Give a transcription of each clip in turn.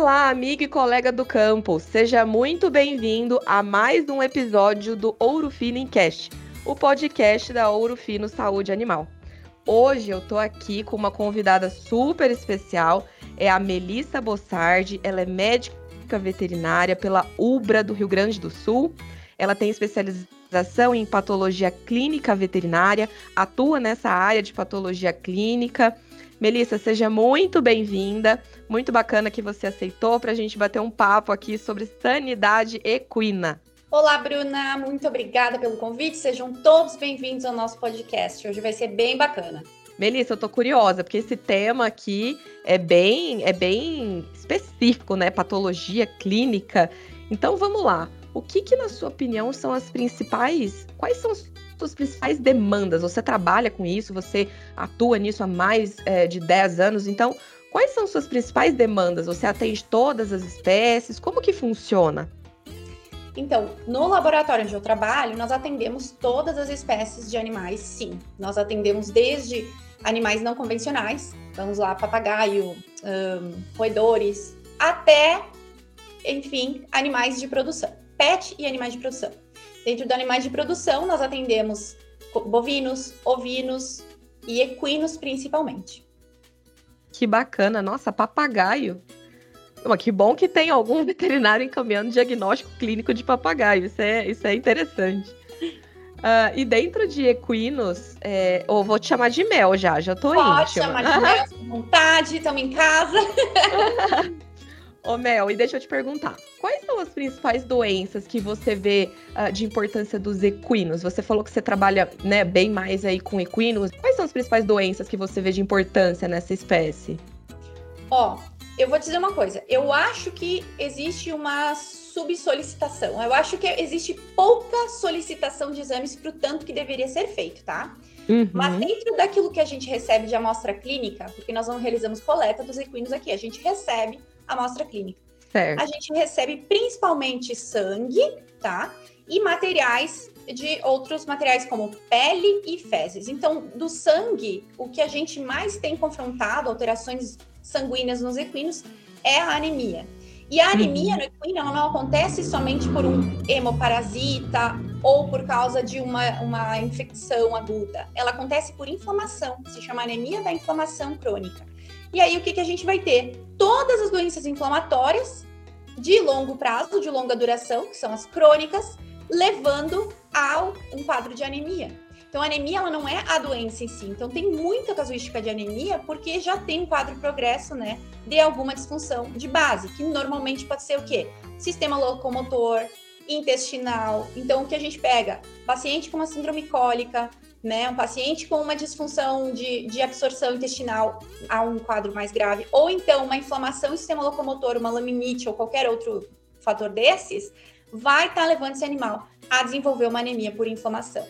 Olá, amigo e colega do campo. Seja muito bem-vindo a mais um episódio do Ouro Fino Cast, o podcast da Ouro Fino Saúde Animal. Hoje eu tô aqui com uma convidada super especial, é a Melissa Bossardi. Ela é médica veterinária pela UBRA do Rio Grande do Sul. Ela tem especialização em patologia clínica veterinária, atua nessa área de patologia clínica Melissa, seja muito bem-vinda. Muito bacana que você aceitou para a gente bater um papo aqui sobre sanidade equina. Olá, Bruna. Muito obrigada pelo convite. Sejam todos bem-vindos ao nosso podcast. Hoje vai ser bem bacana. Melissa, eu tô curiosa, porque esse tema aqui é bem, é bem específico, né? Patologia clínica. Então vamos lá. O que, que, na sua opinião, são as principais. Quais são suas principais demandas? Você trabalha com isso, você atua nisso há mais é, de 10 anos, então quais são suas principais demandas? Você atende todas as espécies? Como que funciona? Então, no laboratório onde eu trabalho, nós atendemos todas as espécies de animais, sim. Nós atendemos desde animais não convencionais, vamos lá, papagaio, um, roedores, até, enfim, animais de produção, pet e animais de produção. Dentro de animais de produção, nós atendemos bovinos, ovinos e equinos principalmente. Que bacana, nossa, papagaio. que bom que tem algum veterinário encaminhando diagnóstico clínico de papagaio. Isso é, isso é interessante. Uh, e dentro de equinos, é, ou vou te chamar de mel já, já tô Pode íntima. chamar de mel, vontade, estamos em casa. Ô Mel, e deixa eu te perguntar, quais são as principais doenças que você vê uh, de importância dos equinos? Você falou que você trabalha né, bem mais aí com equinos. Quais são as principais doenças que você vê de importância nessa espécie? Ó, eu vou te dizer uma coisa. Eu acho que existe uma subsolicitação. Eu acho que existe pouca solicitação de exames para o tanto que deveria ser feito, tá? Uhum. Mas dentro daquilo que a gente recebe de amostra clínica, porque nós não realizamos coleta dos equinos aqui, a gente recebe amostra clínica. Certo. A gente recebe principalmente sangue, tá? E materiais de outros materiais como pele e fezes. Então, do sangue, o que a gente mais tem confrontado, alterações sanguíneas nos equinos, é a anemia. E a anemia uhum. no equino ela não acontece somente por um hemoparasita ou por causa de uma, uma infecção aguda. Ela acontece por inflamação, se chama anemia da inflamação crônica. E aí o que, que a gente vai ter? Todas as doenças inflamatórias de longo prazo, de longa duração, que são as crônicas, levando a um quadro de anemia. Então, anemia ela não é a doença em si. Então, tem muita casuística de anemia porque já tem um quadro progresso, né, de alguma disfunção de base, que normalmente pode ser o quê? Sistema locomotor, intestinal. Então, o que a gente pega? Paciente com uma síndrome cólica, né? Um paciente com uma disfunção de, de absorção intestinal a um quadro mais grave, ou então uma inflamação do sistema locomotor, uma laminite ou qualquer outro fator desses, vai estar tá levando esse animal a desenvolver uma anemia por inflamação.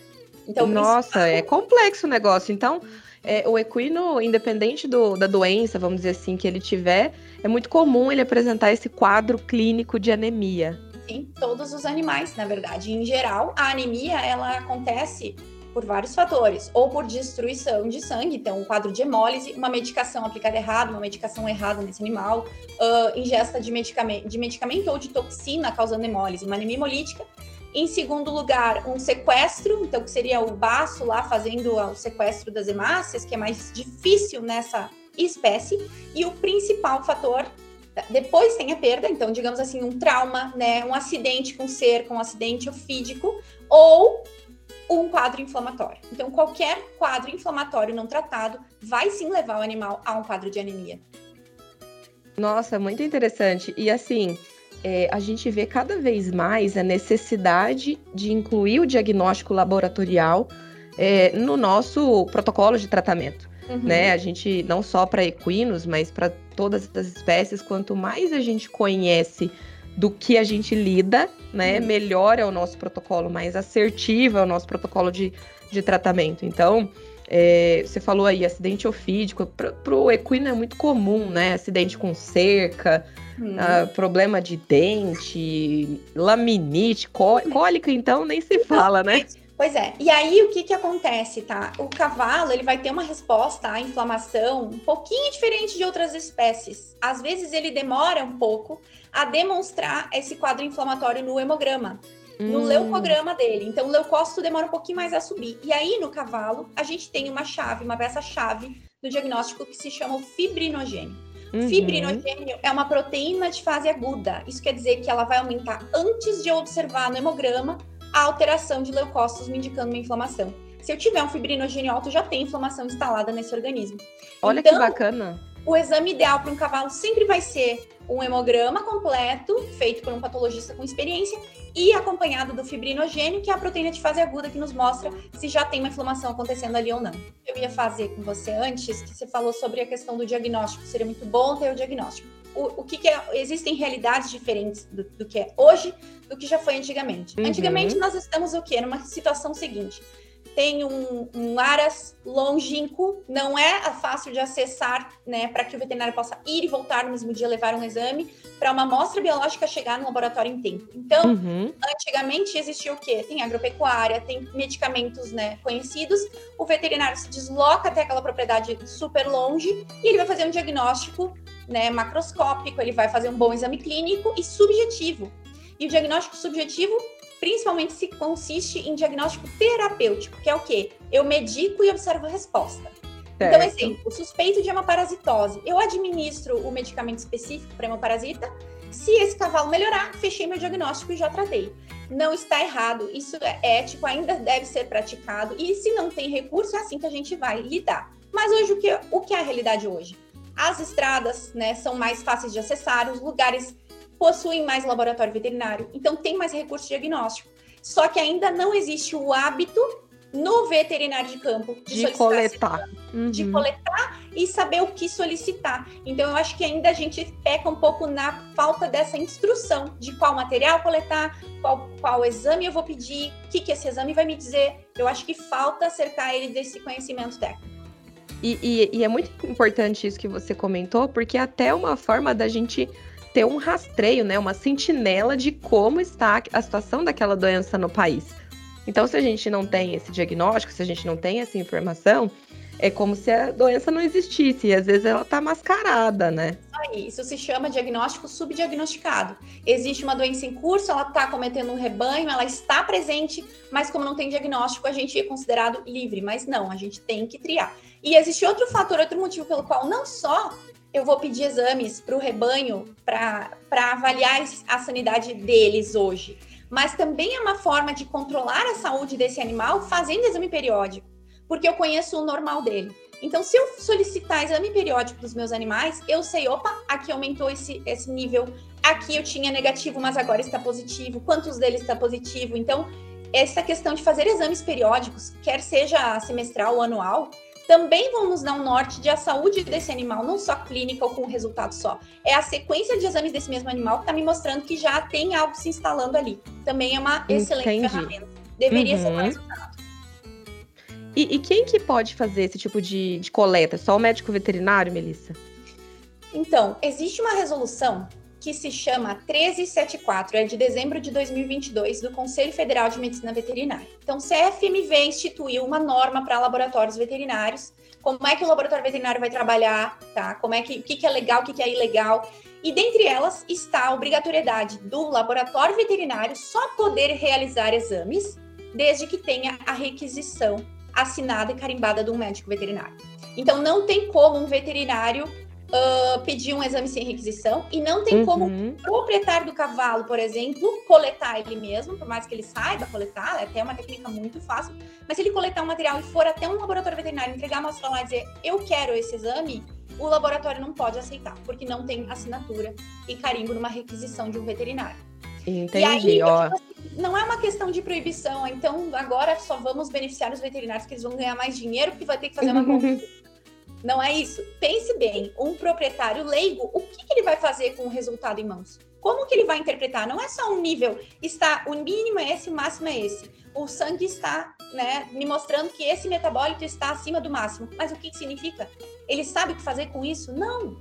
Então, Nossa, é complexo o negócio. Então, é, o equino, independente do, da doença, vamos dizer assim, que ele tiver, é muito comum ele apresentar esse quadro clínico de anemia. Sim, todos os animais, na verdade. Em geral, a anemia, ela acontece por vários fatores, ou por destruição de sangue, então um quadro de hemólise, uma medicação aplicada errada, uma medicação errada nesse animal, uh, ingesta de medicamento, de medicamento ou de toxina causando hemólise, uma anemia hemolítica. Em segundo lugar, um sequestro, então que seria o baço lá fazendo o sequestro das hemácias, que é mais difícil nessa espécie. E o principal fator depois tem a perda, então, digamos assim, um trauma, né, um acidente com cerco, um acidente ofídico, ou um quadro inflamatório. Então, qualquer quadro inflamatório não tratado vai sim levar o animal a um quadro de anemia. Nossa, muito interessante. E assim, é, a gente vê cada vez mais a necessidade de incluir o diagnóstico laboratorial é, no nosso protocolo de tratamento. Uhum. Né? A gente, não só para equinos, mas para todas as espécies, quanto mais a gente conhece do que a gente lida, né? Uhum. Melhor é o nosso protocolo, mais assertivo é o nosso protocolo de, de tratamento. Então, é, você falou aí, acidente ofídico, para o equino é muito comum, né? Acidente com cerca, uhum. uh, problema de dente, laminite, cólica, então nem se fala, né? Pois é. E aí o que que acontece, tá? O cavalo, ele vai ter uma resposta à inflamação um pouquinho diferente de outras espécies. Às vezes ele demora um pouco a demonstrar esse quadro inflamatório no hemograma, hum. no leucograma dele. Então o leucócito demora um pouquinho mais a subir. E aí no cavalo, a gente tem uma chave, uma peça chave do diagnóstico que se chama o fibrinogênio. Uhum. Fibrinogênio é uma proteína de fase aguda. Isso quer dizer que ela vai aumentar antes de eu observar no hemograma a alteração de leucócitos me indicando uma inflamação. Se eu tiver um fibrinogênio alto, já tem inflamação instalada nesse organismo. Olha então, que bacana. O exame ideal para um cavalo sempre vai ser um hemograma completo, feito por um patologista com experiência, e acompanhado do fibrinogênio, que é a proteína de fase aguda que nos mostra se já tem uma inflamação acontecendo ali ou não. Eu ia fazer com você antes, que você falou sobre a questão do diagnóstico. Seria muito bom ter o diagnóstico. O, o que, que é, existem realidades diferentes do, do, que é hoje do que já foi antigamente. Uhum. Antigamente nós estamos o quê? Numa situação seguinte tem um, um aras longínquo, não é fácil de acessar, né, para que o veterinário possa ir e voltar no mesmo dia levar um exame, para uma amostra biológica chegar no laboratório em tempo. Então, uhum. antigamente existia o quê? Tem agropecuária, tem medicamentos, né, conhecidos. O veterinário se desloca até aquela propriedade super longe e ele vai fazer um diagnóstico, né, macroscópico, ele vai fazer um bom exame clínico e subjetivo. E o diagnóstico subjetivo principalmente se consiste em diagnóstico terapêutico, que é o quê? Eu medico e observo a resposta. Então, certo. Então, exemplo, suspeito de hemaparasitose. Eu administro o medicamento específico para hemaparasita. Se esse cavalo melhorar, fechei meu diagnóstico e já tratei. Não está errado, isso é ético, ainda deve ser praticado. E se não tem recurso, é assim que a gente vai lidar. Mas hoje, o que, o que é a realidade hoje? As estradas né, são mais fáceis de acessar, os lugares possuem mais laboratório veterinário, então tem mais recurso diagnóstico. Só que ainda não existe o hábito no veterinário de campo de, de coletar. Uhum. De coletar e saber o que solicitar. Então, eu acho que ainda a gente peca um pouco na falta dessa instrução de qual material coletar, qual, qual exame eu vou pedir, o que, que esse exame vai me dizer. Eu acho que falta cercar ele desse conhecimento técnico. E, e, e é muito importante isso que você comentou, porque até uma forma da gente ter um rastreio, né, uma sentinela de como está a situação daquela doença no país. Então, se a gente não tem esse diagnóstico, se a gente não tem essa informação, é como se a doença não existisse, e às vezes ela está mascarada, né? Isso se chama diagnóstico subdiagnosticado. Existe uma doença em curso, ela está cometendo um rebanho, ela está presente, mas como não tem diagnóstico, a gente é considerado livre. Mas não, a gente tem que triar. E existe outro fator, outro motivo pelo qual não só eu vou pedir exames para o rebanho para avaliar a sanidade deles hoje. Mas também é uma forma de controlar a saúde desse animal fazendo exame periódico, porque eu conheço o normal dele. Então, se eu solicitar exame periódico dos meus animais, eu sei, opa, aqui aumentou esse, esse nível, aqui eu tinha negativo, mas agora está positivo, quantos deles está positivo. Então, essa questão de fazer exames periódicos, quer seja semestral ou anual, também vão nos dar um norte de a saúde desse animal, não só clínica ou com resultado só. É a sequência de exames desse mesmo animal que está me mostrando que já tem algo se instalando ali. Também é uma excelente Entendi. ferramenta. Deveria uhum. ser mais usado. E, e, quem que pode fazer esse tipo de, de coleta? Só o médico veterinário, Melissa? Então, existe uma resolução que se chama 1374, é de dezembro de 2022, do Conselho Federal de Medicina Veterinária. Então, CFMV instituiu uma norma para laboratórios veterinários, como é que o laboratório veterinário vai trabalhar, tá? Como é que, o que, que é legal, o que, que é ilegal. E dentre elas está a obrigatoriedade do laboratório veterinário só poder realizar exames desde que tenha a requisição assinada e carimbada de um médico veterinário. Então, não tem como um veterinário uh, pedir um exame sem requisição e não tem uhum. como o proprietário do cavalo, por exemplo, coletar ele mesmo, por mais que ele saiba coletar, é até uma técnica muito fácil, mas se ele coletar um material e for até um laboratório veterinário, entregar a amostra lá e dizer eu quero esse exame, o laboratório não pode aceitar, porque não tem assinatura e carimbo numa requisição de um veterinário. Entendi, aí, ó. Tipo assim, não é uma questão de proibição, então agora só vamos beneficiar os veterinários que eles vão ganhar mais dinheiro porque vai ter que fazer uma Não é isso? Pense bem, um proprietário leigo, o que, que ele vai fazer com o resultado em mãos? Como que ele vai interpretar? Não é só um nível, está o mínimo é esse, o máximo é esse. O sangue está, né, me mostrando que esse metabólito está acima do máximo. Mas o que, que significa? Ele sabe o que fazer com isso? Não.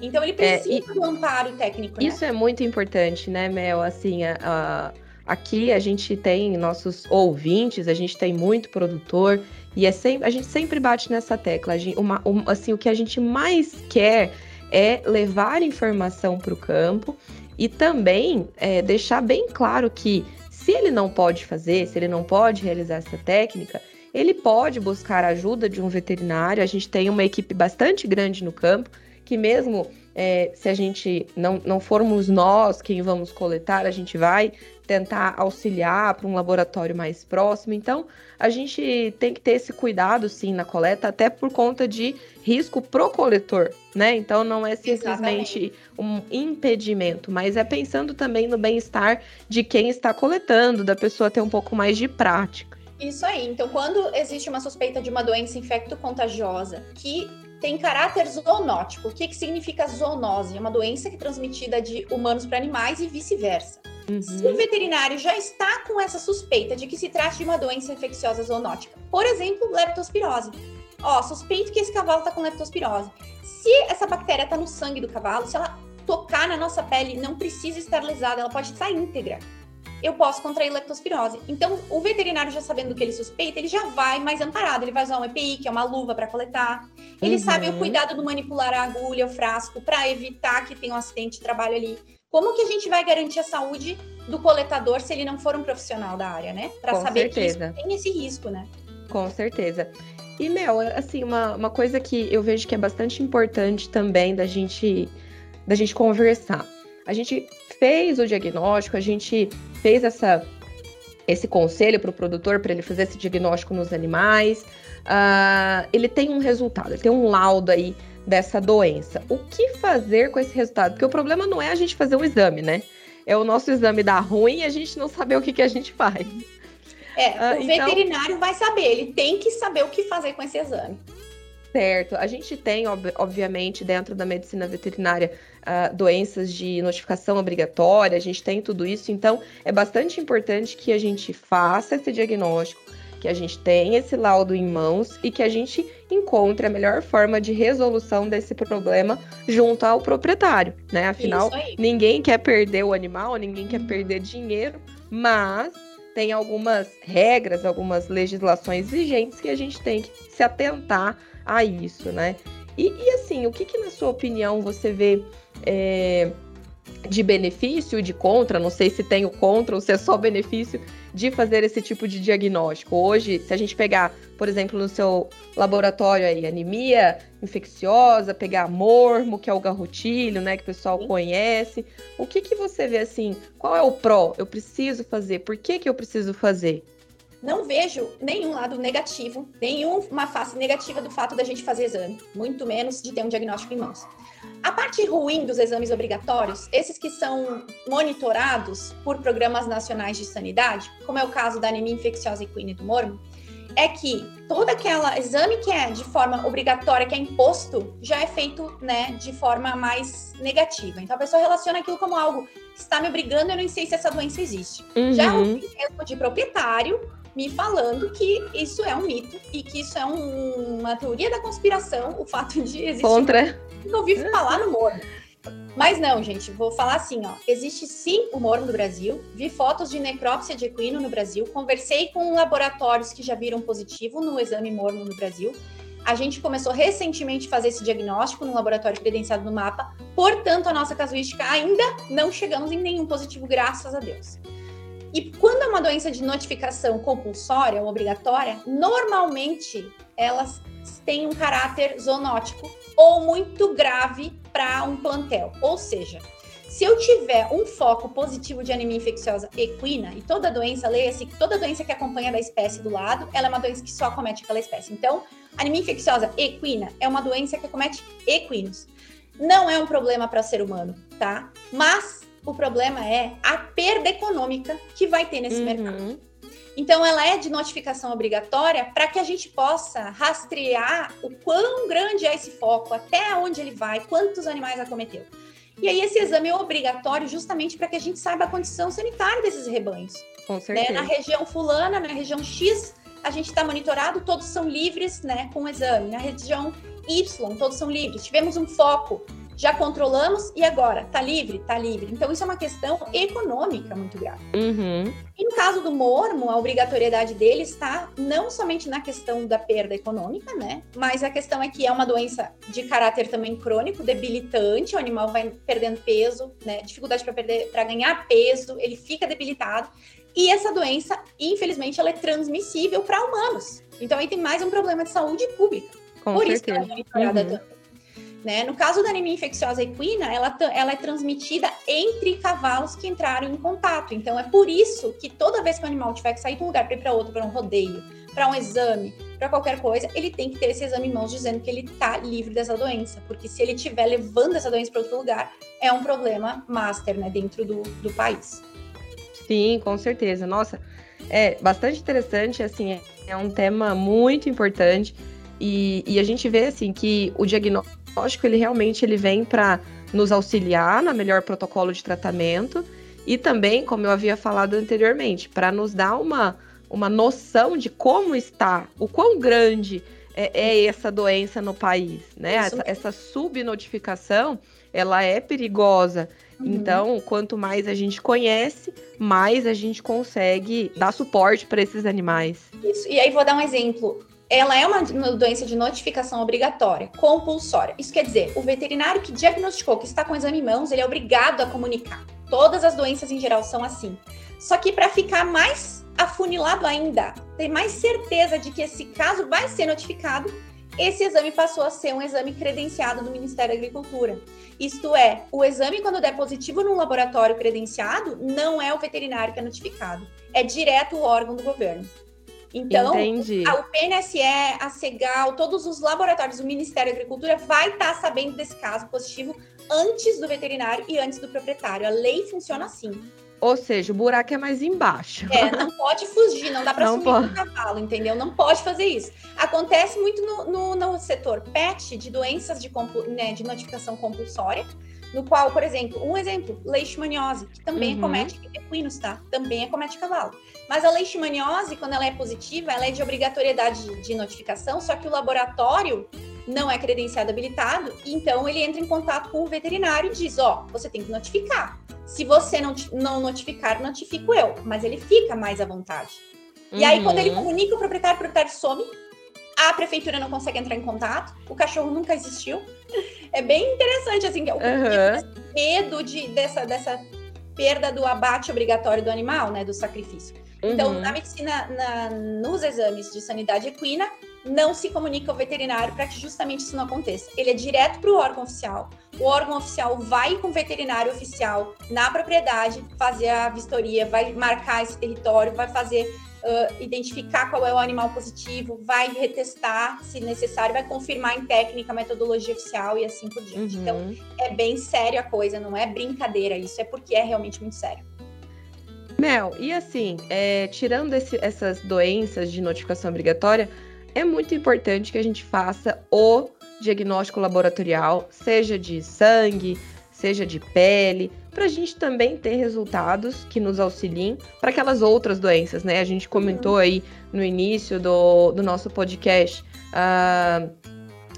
Então ele precisa é, do amparo técnico. Né? Isso né? é muito importante, né, Mel? Assim, a, a aqui a gente tem nossos ouvintes, a gente tem muito produtor e é sempre, a gente sempre bate nessa tecla. Gente, uma, uma, assim, o que a gente mais quer é levar informação para o campo e também é, deixar bem claro que se ele não pode fazer, se ele não pode realizar essa técnica, ele pode buscar a ajuda de um veterinário. A gente tem uma equipe bastante grande no campo que mesmo é, se a gente não, não formos nós quem vamos coletar, a gente vai tentar auxiliar para um laboratório mais próximo. Então, a gente tem que ter esse cuidado, sim, na coleta, até por conta de risco pro coletor, né? Então, não é simplesmente Exatamente. um impedimento, mas é pensando também no bem-estar de quem está coletando, da pessoa ter um pouco mais de prática. Isso aí. Então, quando existe uma suspeita de uma doença infecto-contagiosa que tem caráter zoonótico. O que, que significa zoonose? É uma doença que é transmitida de humanos para animais e vice-versa. Uhum. Se o veterinário já está com essa suspeita de que se trate de uma doença infecciosa zoonótica, por exemplo, leptospirose. Ó, suspeito que esse cavalo está com leptospirose. Se essa bactéria está no sangue do cavalo, se ela tocar na nossa pele, não precisa esterilizada, ela pode estar íntegra eu posso contrair leptospirose. Então, o veterinário já sabendo do que ele suspeita, ele já vai mais amparado. Ele vai usar um EPI, que é uma luva para coletar. Ele uhum. sabe o cuidado do manipular a agulha, o frasco, para evitar que tenha um acidente de trabalho ali. Como que a gente vai garantir a saúde do coletador se ele não for um profissional da área, né? Para saber certeza. que tem esse risco, né? Com certeza. E, Mel, assim, uma, uma coisa que eu vejo que é bastante importante também da gente, da gente conversar. A gente fez o diagnóstico, a gente fez essa, esse conselho para o produtor para ele fazer esse diagnóstico nos animais. Uh, ele tem um resultado, ele tem um laudo aí dessa doença. O que fazer com esse resultado? Porque o problema não é a gente fazer um exame, né? É o nosso exame dar ruim e a gente não saber o que, que a gente faz. É, uh, o então... veterinário vai saber, ele tem que saber o que fazer com esse exame. Certo. A gente tem, ob obviamente, dentro da medicina veterinária, uh, doenças de notificação obrigatória, a gente tem tudo isso, então é bastante importante que a gente faça esse diagnóstico, que a gente tenha esse laudo em mãos e que a gente encontre a melhor forma de resolução desse problema junto ao proprietário, né? Afinal, ninguém quer perder o animal, ninguém quer perder dinheiro, mas tem algumas regras, algumas legislações vigentes que a gente tem que se atentar a isso, né? E, e assim, o que, que, na sua opinião, você vê é, de benefício, de contra? Não sei se tem o contra ou se é só benefício de fazer esse tipo de diagnóstico. Hoje, se a gente pegar, por exemplo, no seu laboratório aí, anemia infecciosa, pegar mormo, que é o garrotilho, né, que o pessoal conhece, o que que você vê assim? Qual é o pró? Eu preciso fazer? Por que que eu preciso fazer? não vejo nenhum lado negativo, nenhuma face negativa do fato da gente fazer exame, muito menos de ter um diagnóstico em mãos. A parte ruim dos exames obrigatórios, esses que são monitorados por programas nacionais de sanidade, como é o caso da anemia infecciosa equina e do mormo, é que todo aquele exame que é de forma obrigatória, que é imposto, já é feito né, de forma mais negativa. Então a pessoa relaciona aquilo como algo está me obrigando, eu não sei se essa doença existe. Uhum. Já o mesmo de proprietário, me falando que isso é um mito e que isso é um, uma teoria da conspiração, o fato de existir. Contra. Eu ouvi falar no mormo. Mas não, gente, vou falar assim, ó. Existe sim o mormo no Brasil. Vi fotos de necrópsia de equino no Brasil. Conversei com laboratórios que já viram positivo no exame mormo no Brasil. A gente começou recentemente a fazer esse diagnóstico no laboratório credenciado no mapa. Portanto, a nossa casuística ainda não chegamos em nenhum positivo, graças a Deus. E quando é uma doença de notificação compulsória ou obrigatória, normalmente elas têm um caráter zoonótico ou muito grave para um plantel. Ou seja, se eu tiver um foco positivo de anemia infecciosa equina, e toda doença, leia-se que toda doença que acompanha da espécie do lado, ela é uma doença que só acomete aquela espécie. Então, anemia infecciosa equina é uma doença que acomete equinos. Não é um problema para ser humano, tá? Mas o problema é a perda econômica que vai ter nesse uhum. mercado. Então, ela é de notificação obrigatória para que a gente possa rastrear o quão grande é esse foco, até onde ele vai, quantos animais acometeu. E aí, esse exame é obrigatório justamente para que a gente saiba a condição sanitária desses rebanhos. Com certeza. Né? Na região fulana, na região X, a gente está monitorado, todos são livres né, com o exame. Na região Y, todos são livres. Tivemos um foco Já controlamos e agora? Tá livre? Tá livre. Então, isso é uma questão econômica muito grave. Uhum. E no caso do mormo, a obrigatoriedade dele está não somente na questão da perda econômica, né? Mas a questão é que é uma doença de caráter também crônico, debilitante, o animal vai perdendo peso, né? Dificuldade para perder, para ganhar peso, ele fica debilitado. E essa doença, infelizmente, ela é transmissível para humanos. Então aí tem mais um problema de saúde pública. Com Por certeza. isso que ela é monitorada Uhum. Né? No caso da anemia infecciosa equina, ela, ela é transmitida entre cavalos que entraram em contato. Então, é por isso que toda vez que o animal tiver que sair de um lugar para ir para outro, para um rodeio, para um exame, para qualquer coisa, ele tem que ter esse exame em mãos dizendo que ele está livre dessa doença. Porque se ele estiver levando essa doença para outro lugar, é um problema master né, dentro do, do país. Sim, com certeza. Nossa, é bastante interessante, assim, é, é um tema muito importante e, e a gente vê, assim, que o diagnóstico, ele realmente ele vem para nos auxiliar na melhor protocolo de tratamento e também, como eu havia falado anteriormente, para nos dar uma, uma noção de como está, o quão grande é, é essa doença no país, né? Essa, essa subnotificação, ela é perigosa. Uhum. Então, quanto mais a gente conhece, mais a gente consegue dar suporte para esses animais. Isso. E aí vou dar um exemplo. Ela é uma doença de notificação obrigatória, compulsória. Isso quer dizer, o veterinário que diagnosticou que está com exame em mãos, ele é obrigado a comunicar. Todas as doenças em geral são assim. Só que para ficar mais afunilado ainda, ter mais certeza de que esse caso vai ser notificado, esse exame passou a ser um exame credenciado do Ministério da Agricultura. Isto é, o exame, quando der positivo num laboratório credenciado, não é o veterinário que é notificado, é direto o órgão do governo. Então, a- o PNSE, a CEGAL, todos os laboratórios do Ministério da Agricultura vai estar sabendo desse caso positivo antes do veterinário e antes do proprietário. A lei funciona assim. Ou seja, o buraco é mais embaixo. É, não pode fugir, não dá para Não sumir pode. com o cavalo, entendeu? Não pode fazer isso. Acontece muito no, no, no setor PET de doenças de, né, de notificação compulsória, no qual, por exemplo, um exemplo, leishmaniose, que também Uhum. acomete equinos, tá? Também acomete cavalo. Mas a leishmaniose, quando ela é positiva, ela é de obrigatoriedade de, notificação, só que o laboratório não é credenciado habilitado, então ele entra em contato com o veterinário e diz, ó, você tem que notificar. Se você não, não notificar, notifico eu, mas ele fica mais à vontade. E aí, quando ele Uhum. comunica o proprietário, o proprietário some, a prefeitura não consegue entrar em contato, o cachorro nunca existiu. É bem interessante, assim, que é o Aham. medo de, dessa, dessa perda do abate obrigatório do animal, né, do sacrifício. Então, Uhum. na medicina, na- nos exames de sanidade equina, não se comunica ao veterinário para que justamente isso não aconteça. Ele é direto para o órgão oficial. O órgão oficial vai com o veterinário oficial na propriedade fazer a vistoria, vai marcar esse território, vai fazer ah, identificar qual é o animal positivo, vai retestar se necessário, vai confirmar em técnica metodologia oficial e assim por diante. Então, Uhum. é bem sério a coisa, não é brincadeira isso, é porque é realmente muito sério. Mel, e assim, é, tirando esse- essas doenças de notificação obrigatória, é muito importante que a gente faça o diagnóstico laboratorial, seja de sangue, seja de pele, para a gente também ter resultados que nos auxiliem para aquelas outras doenças, né? A gente comentou aí no início do, do nosso podcast ah,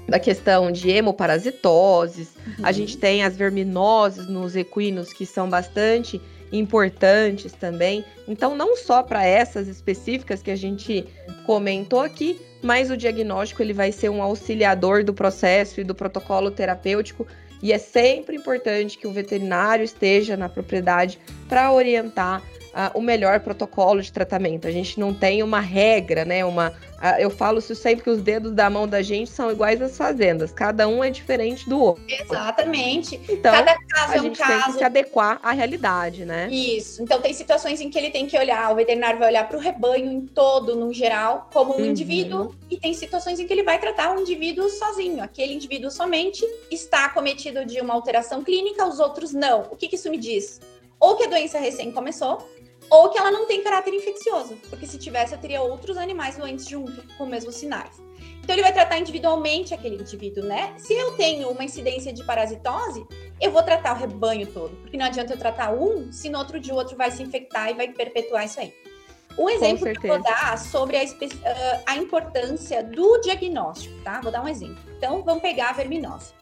da questão de hemoparasitoses, a gente tem as verminoses nos equinos que são bastante importantes também. Então, não só para essas específicas que a gente comentou aqui, mas o diagnóstico ele vai ser um auxiliador do processo e do protocolo terapêutico. E é sempre importante que o veterinário esteja na propriedade para orientar ah, o melhor protocolo de tratamento. A gente não tem uma regra, né? Uma, ah, eu falo isso sempre que os dedos da mão da gente são iguais às fazendas. Cada um é diferente do outro. Exatamente. Então, Cada caso a é um gente tem que caso. se adequar à realidade, né? Isso. Então tem situações em que ele tem que olhar, o veterinário vai olhar para o rebanho em todo, no geral, como um Uhum. indivíduo, e tem situações em que ele vai tratar o indivíduo sozinho. Aquele indivíduo somente está acometido de uma alteração clínica, os outros não. O que, que isso me diz? Ou que a doença recém começou, ou que ela não tem caráter infeccioso, porque se tivesse eu teria outros animais doentes junto com os mesmos sinais. Então ele vai tratar individualmente aquele indivíduo, né? Se eu tenho uma incidência de parasitose, eu vou tratar o rebanho todo, porque não adianta eu tratar um se no outro dia o outro vai se infectar e vai perpetuar isso aí. Um exemplo que eu vou dar sobre a, ah, a importância do diagnóstico, tá? Vou dar um exemplo. Então, vamos pegar a verminose.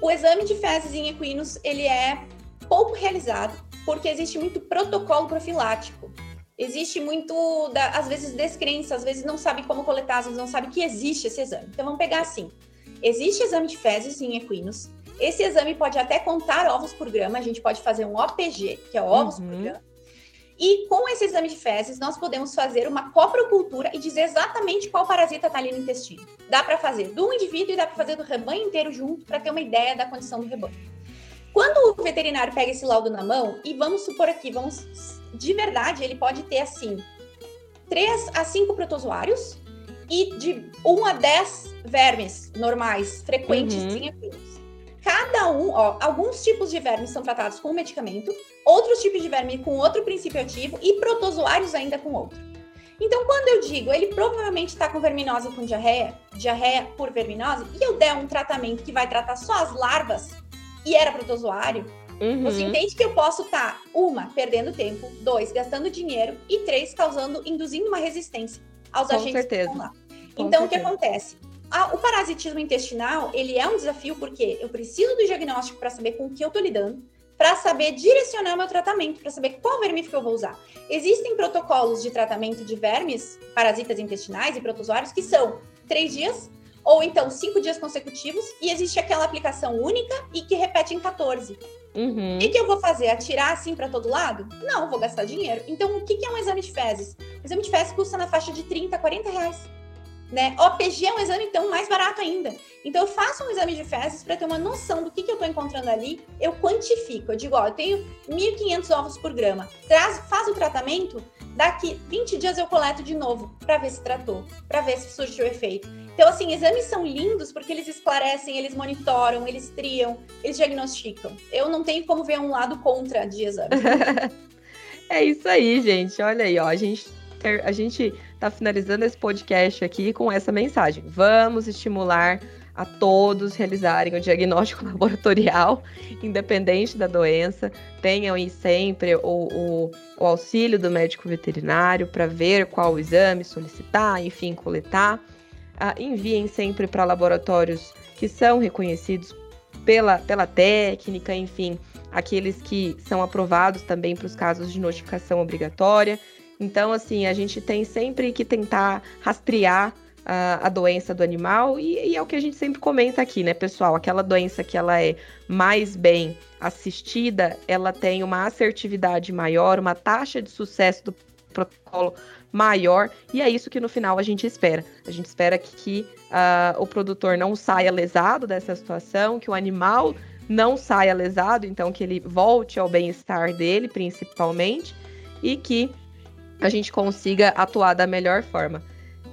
O exame de fezes em equinos, ele é pouco realizado, porque existe muito protocolo profilático. Existe muito, da, às vezes, descrença, às vezes não sabe como coletar, às vezes não sabe que existe esse exame. Então, vamos pegar assim. Existe exame de fezes em equinos. Esse exame pode até contar ovos por grama. A gente pode fazer um OPG, que é ovos uhum. por grama. E com esse exame de fezes, nós podemos fazer uma coprocultura e dizer exatamente qual parasita está ali no intestino. Dá para fazer do indivíduo e dá para fazer do rebanho inteiro junto para ter uma ideia da condição do rebanho. Quando o veterinário pega esse laudo na mão, e vamos supor aqui, vamos de verdade, ele pode ter assim 3 a 5 protozoários e de 1 a 10 vermes normais, frequentes uhum. sem Cada um, ó, alguns tipos de vermes são tratados com medicamento, outros tipos de verme com outro princípio ativo e protozoários ainda com outro. Então, quando eu digo ele provavelmente está com verminose com diarreia, diarreia por verminose, e eu der um tratamento que vai tratar só as larvas e era protozoário, uhum. você entende que eu posso estar, tá, uma, perdendo tempo, dois, gastando dinheiro, e três, causando, induzindo uma resistência aos com agentes certeza. que estão lá. Com então, certeza. o que acontece? o parasitismo intestinal, ele é um desafio porque eu preciso do diagnóstico para saber com o que eu estou lidando, para saber direcionar meu tratamento, para saber qual vermífugo eu vou usar. Existem protocolos de tratamento de vermes, parasitas intestinais e protozoários que são três dias ou então cinco dias consecutivos e existe aquela aplicação única e que repete em 14. Uhum. O que, que, eu vou fazer? Atirar assim para todo lado? Não, vou gastar dinheiro. Então, o que, que é um exame de fezes? O exame de fezes custa na faixa de 30, 40 reais. Né? OPG é um exame, então, mais barato ainda. Então, eu faço um exame de fezes para ter uma noção do que, que eu estou encontrando ali. Eu quantifico. Eu digo, ó, eu tenho 1.500 ovos por grama. Traz, faz o tratamento, daqui 20 dias eu coleto de novo para ver se tratou, para ver se surtiu efeito. Então, assim, exames são lindos porque eles esclarecem, eles monitoram, eles triam, eles diagnosticam. Eu não tenho como ver um lado contra de exame. é isso aí, gente. Olha aí, ó. A gente, a gente tá finalizando esse podcast aqui com essa mensagem. Vamos estimular a todos realizarem o diagnóstico laboratorial, independente da doença. Tenham aí sempre o, o, o auxílio do médico veterinário para ver qual exame solicitar, enfim, coletar. Ah, enviem sempre para laboratórios que são reconhecidos pela, pela técnica, enfim, aqueles que são aprovados também para os casos de notificação obrigatória. Então, assim, a gente tem sempre que tentar rastrear a, a doença do animal e, e, é o que a gente sempre comenta aqui, né, pessoal? Aquela doença que ela é mais bem assistida, ela tem uma assertividade maior, uma taxa de sucesso do protocolo maior e é isso que no final a gente espera. A gente espera que, que uh, o produtor não saia lesado dessa situação, que o animal não saia lesado, então que ele volte ao bem-estar dele, principalmente, e que a gente consiga atuar da melhor forma.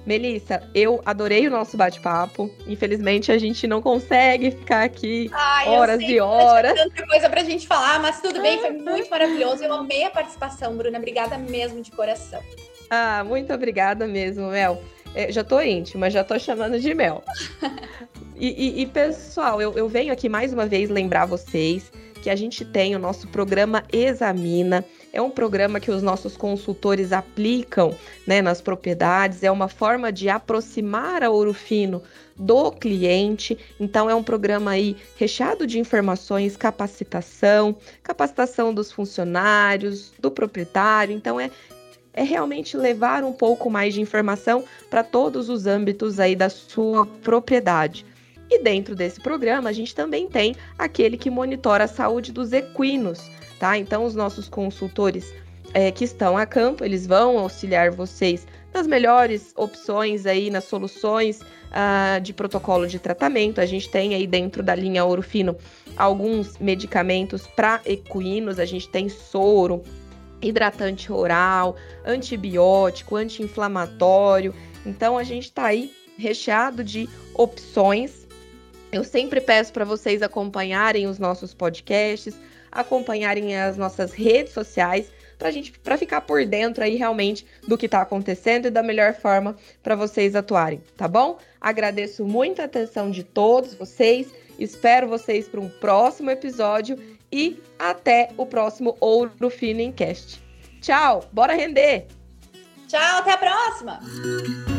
Melissa, eu adorei o nosso bate-papo. Infelizmente, a gente não consegue ficar aqui Ai, horas e horas. Tem tanta coisa pra gente falar, mas tudo bem, foi muito maravilhoso. Eu amei a participação, Bruna. Obrigada mesmo de coração. Ah, muito obrigada mesmo, Mel. É, já tô íntima, já tô chamando de Mel. e, e, e, pessoal, eu, eu venho aqui mais uma vez lembrar vocês que a gente tem o nosso programa Examina. É um programa que os nossos consultores aplicam né, nas propriedades, é uma forma de aproximar a Ouro Fino do cliente. Então, é um programa aí recheado de informações, capacitação, capacitação dos funcionários, do proprietário. Então, é, é realmente levar um pouco mais de informação para todos os âmbitos aí da sua propriedade. E dentro desse programa, a gente também tem aquele que monitora a saúde dos equinos, tá? Então, os nossos consultores é, que estão a campo, eles vão auxiliar vocês nas melhores opções aí, nas soluções uh, de protocolo de tratamento. A gente tem aí dentro da linha Ouro Fino alguns medicamentos para equinos, a gente tem soro, hidratante oral, antibiótico, anti-inflamatório. Então, a gente está aí recheado de opções eu sempre peço para vocês acompanharem os nossos podcasts, acompanharem as nossas redes sociais para gente para ficar por dentro aí realmente do que está acontecendo e da melhor forma para vocês atuarem, tá bom? Agradeço muito a atenção de todos vocês, espero vocês para um próximo episódio e até o próximo Ouro Fino Cast. Tchau, bora render! Tchau, até a próxima!